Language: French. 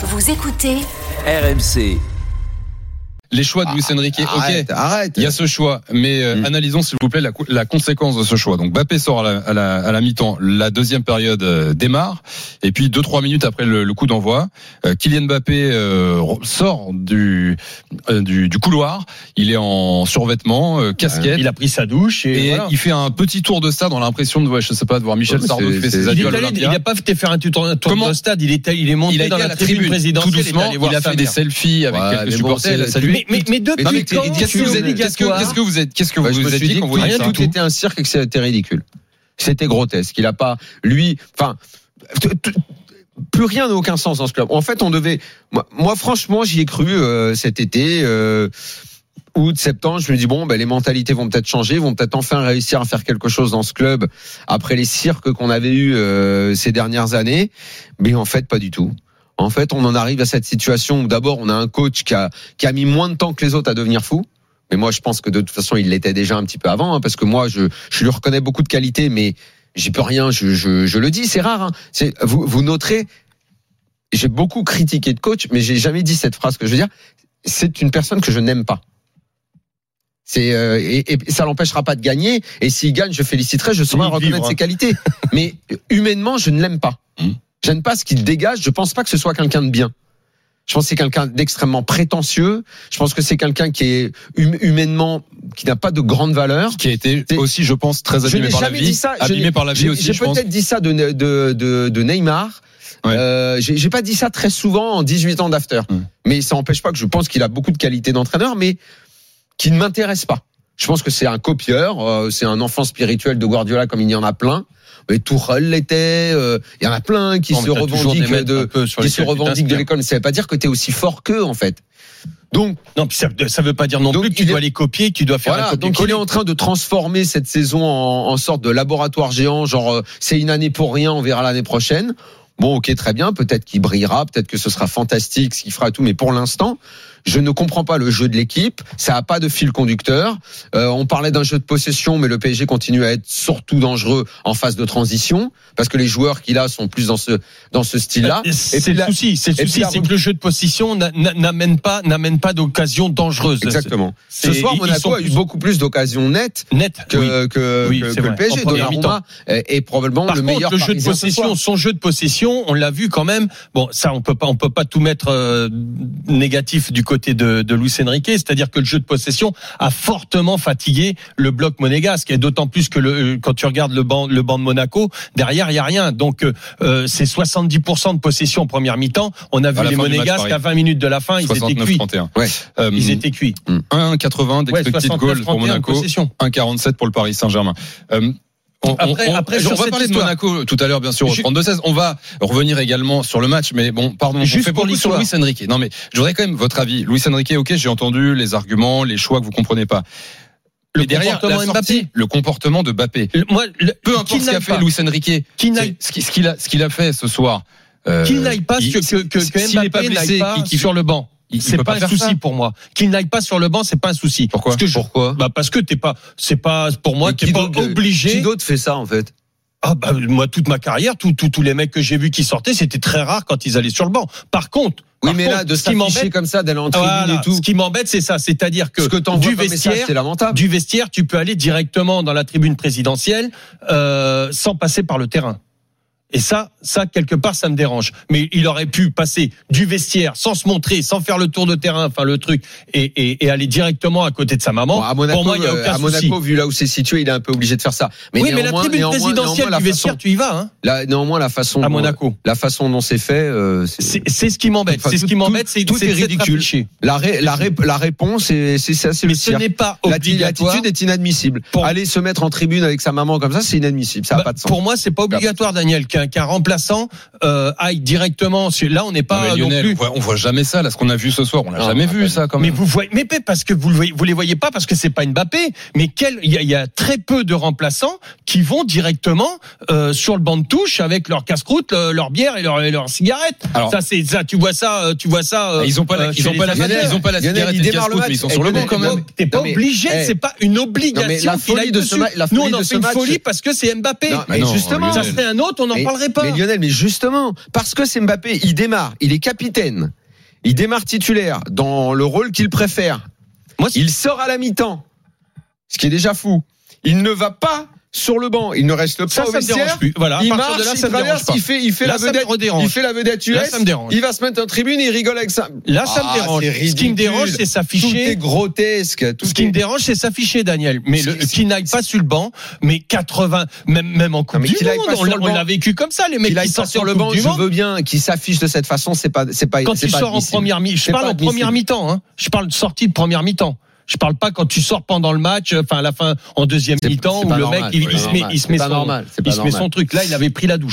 Vous écoutez RMC. Les choix de Luis Enrique, Arrête, ok. arrête. Il y a ce choix, mais euh, Mm. analysons s'il vous plaît la, la conséquence de ce choix. Donc Mbappé sort à la, à la, à la mi-temps, la deuxième période euh, démarre, et puis deux trois minutes après le, le coup d'envoi, euh, Kylian Mbappé euh, sort du, euh, du du couloir. Il est en survêtement, euh, casquette. Il a pris sa douche et, Et voilà. il fait un petit tour de stade dans l'impression de, ouais, je sais pas, de voir Michel Ouais, Sardou qui fait ses adieux il a pas fait faire un tour, un tour Comment de stade, il est, il est monté Il a dans la, la tribune, tribune, tout présidentielle, doucement. il a fait des selfies avec Ouais, quelques mais bon, Mais, mais, mais depuis Non, mais quand qu'est-ce que vous êtes, qu'est-ce que, que vous êtes, qu'est-ce que vous Bah, êtes dit dit quand vous tout était un cirque et que c'était ridicule. C'était grotesque. Il a pas, lui, enfin, plus rien n'a aucun sens dans ce club. En fait, on devait, moi, moi, franchement, j'y ai cru euh, cet été. Euh, août, septembre, je me dis bon, ben les mentalités vont peut-être changer, vont peut-être enfin réussir à faire quelque chose dans ce club après les cirques qu'on avait eu euh, ces dernières années. Mais en fait, pas du tout. En fait, on en arrive à cette situation où d'abord on a un coach qui a qui a mis moins de temps que les autres à devenir fou. Mais moi, je pense que de toute façon, il l'était déjà un petit peu avant, hein, parce que moi, je, je lui reconnais beaucoup de qualités, mais j'y peux rien. Je, je, je le dis, c'est rare. Hein. C'est vous, vous noterez. J'ai beaucoup critiqué de coach, mais j'ai jamais dit cette phrase que je veux dire. C'est une personne que je n'aime pas. C'est euh, et, et ça l'empêchera pas de gagner. Et s'il gagne, je féliciterai. Je saurai reconnaître vivre. ses qualités. mais humainement, je ne l'aime pas. Hum. J'aime pas ce qu'il dégage. Je pense pas que ce soit quelqu'un de bien. Je pense que c'est quelqu'un d'extrêmement prétentieux. Je pense que c'est quelqu'un qui est hum- humainement qui n'a pas de grande valeur. qui a été aussi, je pense, très Je abîmé par la vie, dit ça. Je abîmé par la vie j'ai- aussi, J'ai je peut-être dit ça de, de, de, de Neymar. Ouais. Euh, j'ai pas dit ça très souvent en 18 ans d'after. Hum. Mais ça n'empêche pas que je pense qu'il a beaucoup de qualités d'entraîneur, mais qui ne m'intéresse pas. Je pense que c'est un copieur, euh, c'est un enfant spirituel de Guardiola comme il y en a plein. Mais Tourelle l'était. euh, Il y en a plein qui Non, se revendiquent de, qui se revendiquent de l'école. Mais ça veut pas dire que tu es aussi fort qu'eux en fait. Donc Non, ça, ça veut pas dire non plus que tu est- dois les copier, que tu dois faire voilà, un donc il est en train de transformer cette saison en, en sorte de laboratoire géant, genre euh, c'est une année pour rien, on verra l'année prochaine. Bon, ok, très bien, peut-être qu'il brillera, peut-être que ce sera fantastique, ce qu'il fera tout, mais pour l'instant, je ne comprends pas le jeu de l'équipe, ça a pas de fil conducteur. Euh, on parlait d'un jeu de possession, mais le PSG continue à être surtout dangereux en phase de transition, parce que les joueurs qu'il a sont plus dans ce dans ce style-là. Euh, C'est le souci, c'est le souci, c'est que le jeu de n'a- n'a- n'amène pas, n'amène pas d'occasion dangereuse. Exactement. Ce soir, Monaco a eu beaucoup plus d'occasions nettes Net. que, oui. que, Oui, que- que le PSG. Donnarumma est, est probablement Par le contre, meilleur le jeu de possession, son jeu de possession, on l'a vu quand même. Bon, ça, on peut pas, on peut pas tout mettre euh, négatif du côté de, de Luis Enrique. C'est-à-dire que le jeu de possession a fortement fatigué le bloc monégasque. Et d'autant plus que le, euh, quand tu regardes le banc, le banc de Monaco, derrière il y a rien. Donc euh, c'est 70% de possession en première mi-temps. On a vu les match, monégasques à 20 minutes de la fin, ils étaient cuits. 69-31. Ouais. Euh, Ils étaient cuits. 1,80 Ouais, d'expected goal pour 69-31 Monaco, possession. 1,47 pour le Paris Saint-Germain. Euh, on, Après- on- après, on sur va parler de. Monaco tout à l'heure, bien sûr, au Ju- 32-16. On va revenir également sur le match, mais bon, pardon, Juste on fait pour beaucoup sur. Luis Enrique. Non, mais je voudrais quand même votre avis. Luis Enrique, ok, j'ai entendu les arguments, les choix que vous comprenez pas. Le mais derrière, comportement la sortie, Mbappé. le comportement de Mbappé. Le- Moi, le- Peu qu'il importe ce qu'a fait Luis Enrique, qui- ce qu'il a, qu'il a fait ce soir. euh, Qu'il n'aille pas, que, que, que, s'il n'est pas Mbappé n'aille blessé, pas il- il- sur le banc. Il- C'est pas, pas un souci ça. pour moi. Qu'il n'aille pas sur le banc, c'est pas un souci. Pourquoi Parce que je- Pourquoi bah parce que t'es pas, c'est pas pour moi, t'es qui pas Qui obligé. d'autre fait ça en fait? Ah bah moi toute ma carrière, tous tous tous les mecs que j'ai vus qui sortaient, c'était très rare quand ils allaient sur le banc. Par contre, Oui, par mais contre, là, de ce qui s'afficher m'embête, comme ça, d'aller en tribune voilà, et tout, ce qui m'embête, c'est ça, c'est-à-dire que ce que t'envoies du vestiaire, c'est lamentable. du vestiaire, tu peux aller directement dans la tribune présidentielle euh, sans passer par le terrain. Et ça, ça quelque part, ça me dérange. Mais il aurait pu passer du vestiaire sans se montrer, sans faire le tour de terrain, enfin le truc, et, et, et aller directement à côté de sa maman. Bon, à Monaco, Pour moi, il y a euh, aucun à souci. Monaco, vu là où c'est situé, il est un peu obligé de faire ça. oui, mais la tribune présidentielle du vestiaire, façon- tu y vas, hein, la- néanmoins, la façon, à dont- Monaco. la façon dont c'est fait, euh, c'est- ce qui m'embête. Enfin, C'est ce tout- qui m'embête, c'est tout c'est est ridicule. la, ré- la, ré- la réponse, c'est ça, c'est Mais le ce n'est pas obligatoire. L'attitude est inadmissible. Pour- Aller se mettre en tribune avec sa maman comme ça, c'est inadmissible. Ça n'a Bah, pas de sens. Pour moi, c'est pas obligatoire, Daniel, qu'un qu'un remplaçant euh, aille directement. sur- Là, on n'est pas mais non Lionel, plus. on voit, on voit jamais ça, là, ce qu'on a vu ce soir. On l'a jamais on vu, va ça, quand Mais même. vous voyez, mais parce que vous le voyez, vous les voyez pas parce que c'est pas Mbappé. Mais quel, il y a, il y a très peu de remplaçants qui vont directement euh, sur le banc de touche avec leur casse-croûte, le- leur bière et leur, et leur cigarette. Alors- ça, c'est ça. Tu vois ça, euh, tu vois ça. euh, Ah, Ils ont pas la, euh, ils ont pas la, ils ont pas la Lionel, cigarette il et le match. mais ils sont sur le banc, Lionel, quand même. T'es pas mais, obligé, c'est pas une obligation non, mais la folie de ce dessus. ma- la Nous, on en fait une match- folie parce que c'est Mbappé. Mais mais justement, Ça Lionel. serait un autre, on Mais- parlerai pas. Mais Lionel, mais justement, parce que c'est Mbappé, il démarre, il est capitaine, il démarre titulaire dans le rôle qu'il préfère. Moi, il sort à la mi-temps, ce qui est déjà fou. Il ne va pas sur le banc, il ne reste pas ça, au ça me dérange plus. Voilà, Il marche, de là, il ça traverse, il fait, il fait Là, la vedette, il fait la vedette US. Là, ça me dérange. Il va se mettre en tribune et il rigole avec ça. Là, ça me Ah, dérange. Ce qui me dérange, c'est Tout est s'afficher. grotesque. Tout Ce qui me dérange, c'est s'afficher, Daniel. Mais qui- n'aille pas sur le banc, mais 80, même, même en Coupe mais du Monde, on l'a- vécu comme ça, les mecs qui sortent sur le banc, je veux bien qu'il s'affiche de cette façon, c'est pas, c'est pas, Quand tu sors en première mi, je parle en première mi-temps. Hein. Je parle de sortie de première mi-temps. Je parle pas quand tu sors pendant le match, enfin à la fin en deuxième mi-temps où le normal, mec il, se met, il se met son, normal, il se met son truc. Là, il avait pris la douche.